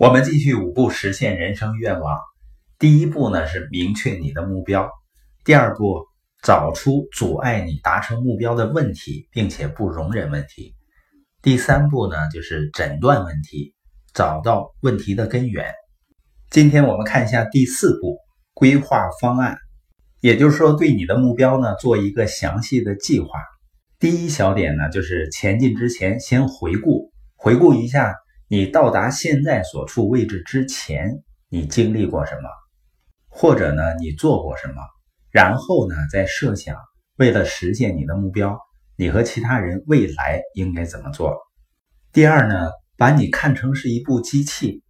我们继续五步实现人生愿望。第一步呢是明确你的目标，第二步找出阻碍你达成目标的问题，并且不容忍问题。第三步呢就是诊断问题，找到问题的根源。今天我们看一下第四步，规划方案，也就是说对你的目标呢做一个详细的计划。第一小点呢就是前进之前先回顾，回顾一下。你到达现在所处位置之前，你经历过什么，或者呢，你做过什么？然后呢，再设想为了实现你的目标，你和其他人未来应该怎么做？第二呢，把你看成是一部机器，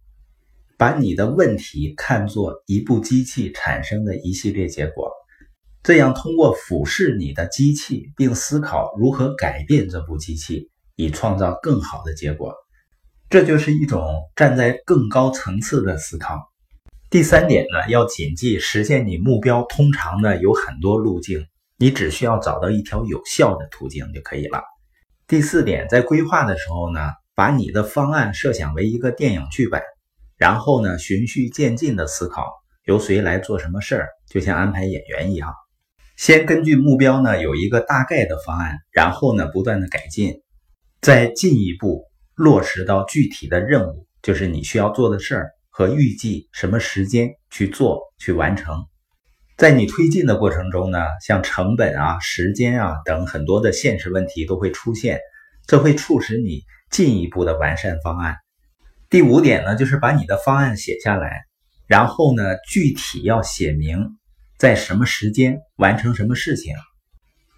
把你的问题看作一部机器产生的一系列结果，这样通过俯视你的机器，并思考如何改变这部机器，以创造更好的结果。这就是一种站在更高层次的思考。第三点呢，要谨记实现你目标，通常呢有很多路径，你只需要找到一条有效的途径就可以了。第四点，在规划的时候呢，把你的方案设想为一个电影剧本，然后呢循序渐进的思考由谁来做什么事儿，就像安排演员一样，先根据目标呢有一个大概的方案，然后呢不断的改进，再进一步。落实到具体的任务，就是你需要做的事儿和预计什么时间去做去完成。在你推进的过程中呢，像成本啊、时间啊等很多的现实问题都会出现，这会促使你进一步的完善方案。第五点呢，就是把你的方案写下来，然后呢，具体要写明在什么时间完成什么事情。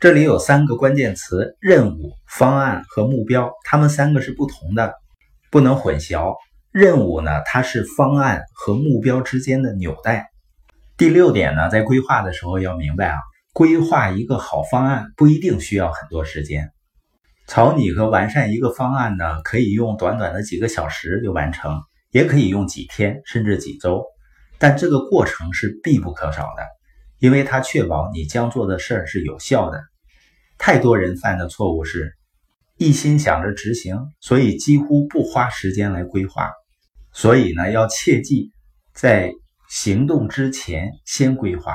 这里有三个关键词：任务、方案和目标。它们三个是不同的，不能混淆。任务呢，它是方案和目标之间的纽带。第六点呢，在规划的时候要明白啊，规划一个好方案不一定需要很多时间。草拟和完善一个方案呢，可以用短短的几个小时就完成，也可以用几天甚至几周。但这个过程是必不可少的，因为它确保你将做的事儿是有效的。太多人犯的错误是，一心想着执行，所以几乎不花时间来规划。所以呢，要切记，在行动之前先规划。